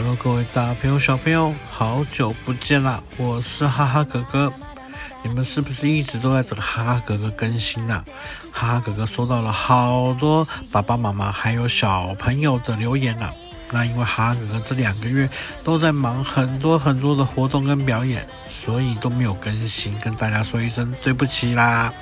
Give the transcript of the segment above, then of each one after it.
Hello，各位大朋友、小朋友，好久不见啦！我是哈哈哥哥。你们是不是一直都在等哈哈哥哥更新呢？哈哈哥哥收到了好多爸爸妈妈还有小朋友的留言呢。那因为哈哥这两个月都在忙很多很多的活动跟表演，所以都没有更新，跟大家说一声对不起啦。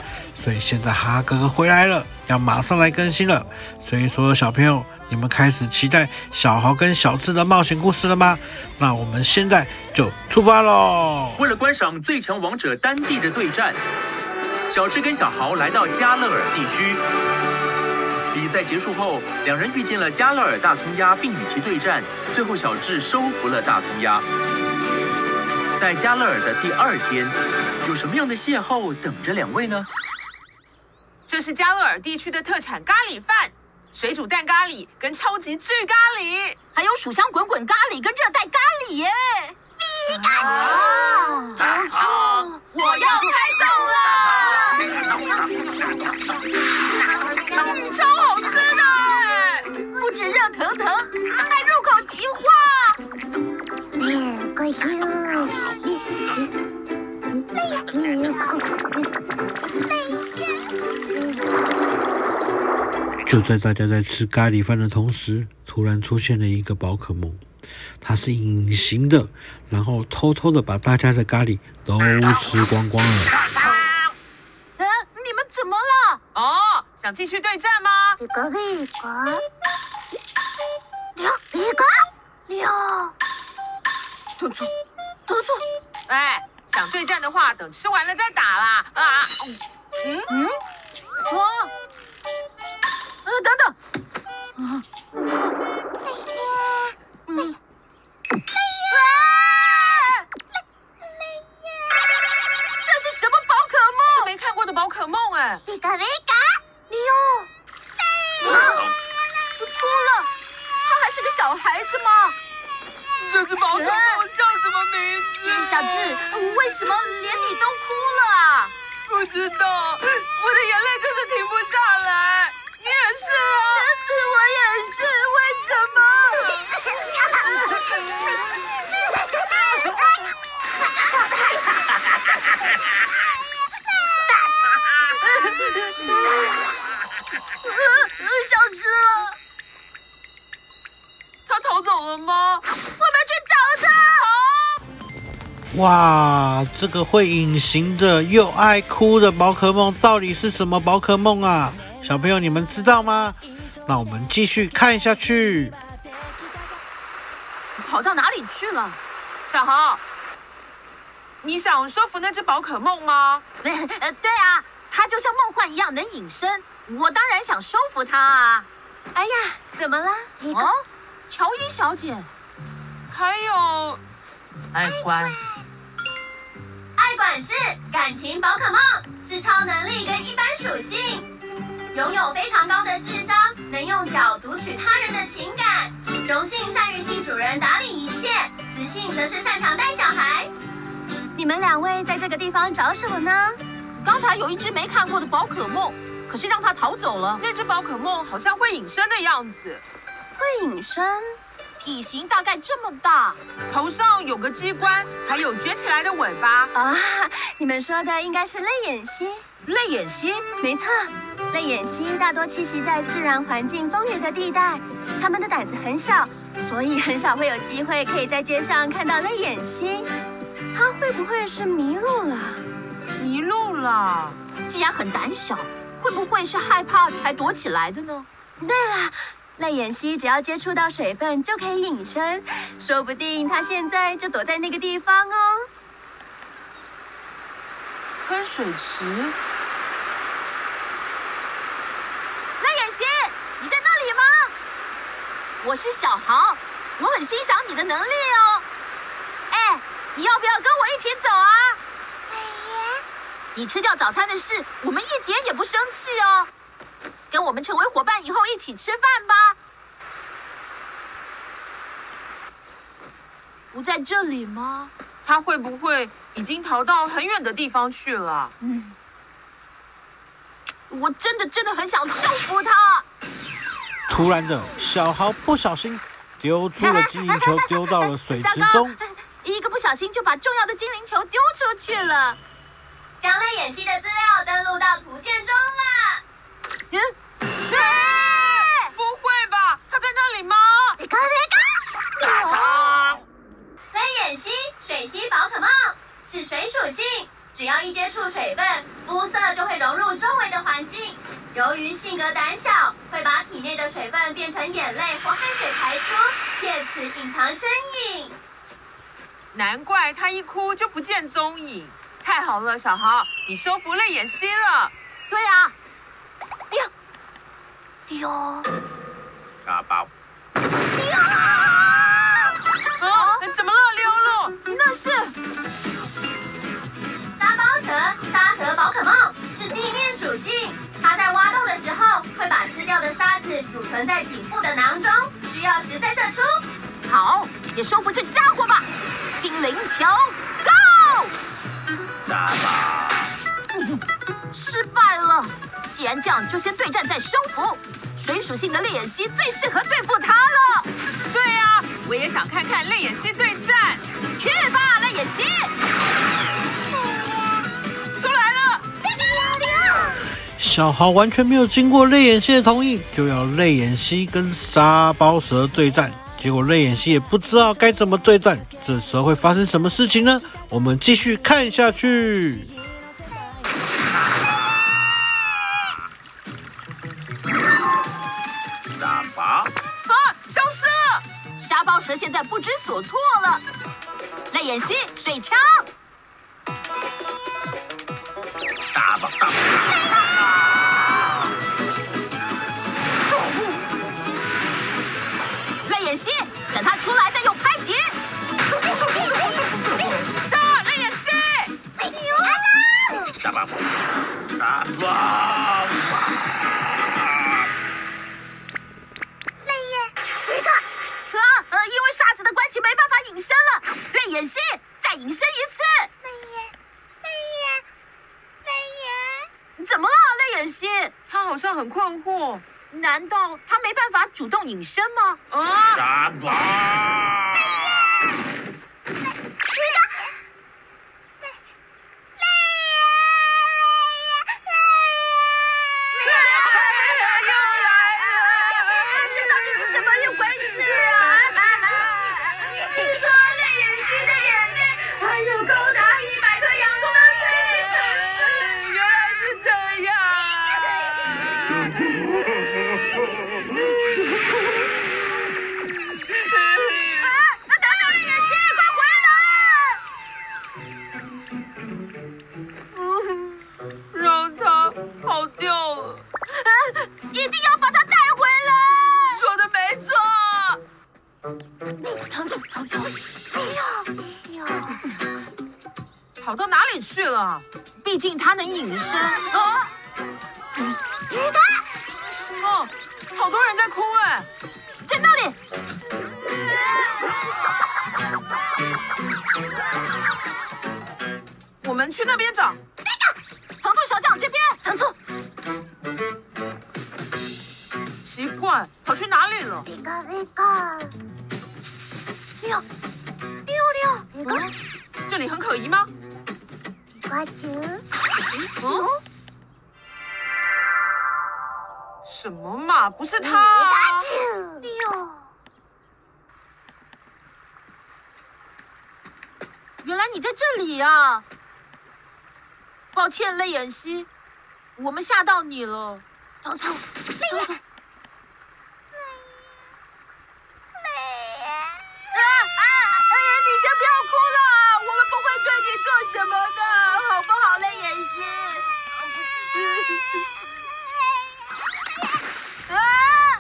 所以现在哈哈哥哥回来了，要马上来更新了。所以所有小朋友，你们开始期待小豪跟小智的冒险故事了吗？那我们现在就出发喽！为了观赏最强王者丹帝的对战，小智跟小豪来到加勒尔地区。比赛结束后，两人遇见了加勒尔大葱鸭，并与其对战。最后，小智收服了大葱鸭。在加勒尔的第二天，有什么样的邂逅等着两位呢？这是加勒尔地区的特产咖喱饭。水煮蛋咖喱跟超级巨咖喱，还有薯香滚滚咖喱跟热带咖喱耶！皮卡丘，我要开动了！止热腾腾，还入口即化。就在大家在吃咖喱饭的同时，突然出现了一个宝可梦，它是隐形的，然后偷偷的把大家的咖喱都吃光光了。啊，你们怎么了？哦，想继续对战吗？皮卡皮卡，六。皮卡六，突出突出，哎，想对战的话，等吃完了再打啦。啊，嗯？嗯，哇。呃，等等，啊，这只宝可梦叫什么名字？小智，为什么连你都哭了啊？不知道，我的眼泪就是停不下来。你也是啊，我也是，为什么？消失了，他逃走了吗？哇，这个会隐形的又爱哭的宝可梦到底是什么宝可梦啊？小朋友，你们知道吗？那我们继续看下去。跑到哪里去了？小豪，你想收服那只宝可梦吗？对啊，它就像梦幻一样能隐身，我当然想收服它啊。哎呀，怎么了？哦，乔伊小姐，还有爱管。是感情宝可梦，是超能力跟一般属性。拥有非常高的智商，能用脚读取他人的情感，荣幸善于替主人打理一切，雌性则是擅长带小孩。你们两位在这个地方找什么呢？刚才有一只没看过的宝可梦，可是让它逃走了。那只宝可梦好像会隐身的样子，会隐身，体型大概这么大，头上有个机关，还有卷起来的尾巴。啊，你们说的应该是泪眼蜥。泪眼蜥，没错。泪眼蜥大多栖息在自然环境丰腴的地带，它们的胆子很小，所以很少会有机会可以在街上看到泪眼蜥。它会不会是迷路了？迷路了？既然很胆小，会不会是害怕才躲起来的呢？对了，泪眼蜥只要接触到水分就可以隐身，说不定它现在就躲在那个地方哦。喷水池。赖妍希，你在那里吗我是小豪，我很欣赏你的能力哦。哎，你要不要跟我一起走啊？哎呀，你吃掉早餐的事，我们一点也不生气哦。跟我们成为伙伴以后，一起吃饭吧。不在这里吗？他会不会已经逃到很远的地方去了？嗯，我真的真的很想收服他。突然的，小豪不小心丢出了精灵球，丢到了水池中。一个不小心就把重要的精灵球丢出去了。将泪眼蜥的资料登录到图鉴中了。嗯，对，不会吧？它在那里吗？别搞别搞！泪眼蜥，水蜥宝可梦，是水属性。只要一接触水分，肤色就会融入周围的环境。由于性格胆小，会把体内的水分变成眼泪或汗水排出，借此隐藏身影。难怪它一哭就不见踪影。太好了，小豪，你收服泪眼蜥了。对啊。哎呦，哎呦，沙包。哎呦！啊，怎么了，溜溜？那是沙包蛇。沙蛇宝可梦是地面属性，它在挖洞的时候会把吃掉的沙子储存在颈部的囊中，需要时再射出。好，也收服这家伙吧！精灵球，Go！沙包。失败了。既然这样，就先对战再收服。水属性的泪眼蜥最适合对付它了。对呀、啊，我也想看看泪眼蜥对战。去吧，泪眼蜥！出来了小豪完全没有经过泪眼蜥的同意，就要泪眼蜥跟沙包蛇对战。结果泪眼蜥也不知道该怎么对战，这时候会发生什么事情呢？我们继续看下去。蛇现在不知所措了。泪眼蜥水枪，沙包大吧。了。泪眼蜥，再隐身一次。泪眼，泪眼，泪眼，怎么了，泪眼心？他好像很困惑。难道他没办法主动隐身吗？啊！大宝！跑到哪里去了？毕竟他能隐身啊！哦，好多人在哭哎，在那里。我们去那边找。那个糖醋小将这边，糖醋。奇怪，跑去哪里了？溜溜。这里很可疑吗？什么嘛？不是他。原来你在这里啊！抱歉，泪眼蜥，我们吓到你了。糖醋，泪眼。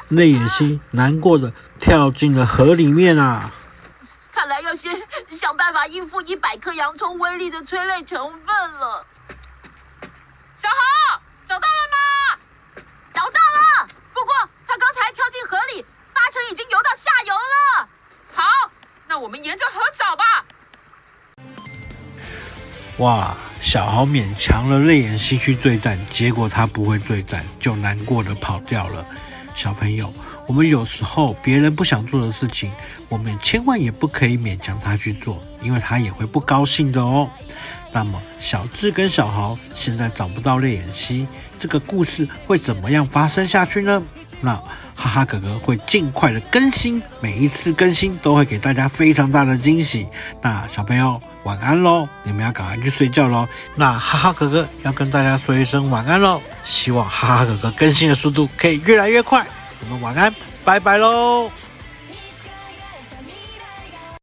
泪眼蜥难过的跳进了河里面啊！看来要先想办法应付一百克洋葱威力的催泪成分了。小豪，找到了吗？找到了，不过他刚才跳进河里，八成已经游到下游了。好，那我们沿着河找吧。哇，小豪勉强了泪眼蜥去对战，结果他不会对战，就难过的跑掉了。小朋友，我们有时候别人不想做的事情，我们千万也不可以勉强他去做，因为他也会不高兴的哦。那么小智跟小豪现在找不到泪眼蜥，这个故事会怎么样发生下去呢？那哈哈哥哥会尽快的更新，每一次更新都会给大家非常大的惊喜。那小朋友晚安喽，你们要赶快去睡觉喽。那哈哈哥哥要跟大家说一声晚安喽，希望哈哈哥哥更新的速度可以越来越快。我们晚安，拜拜喽。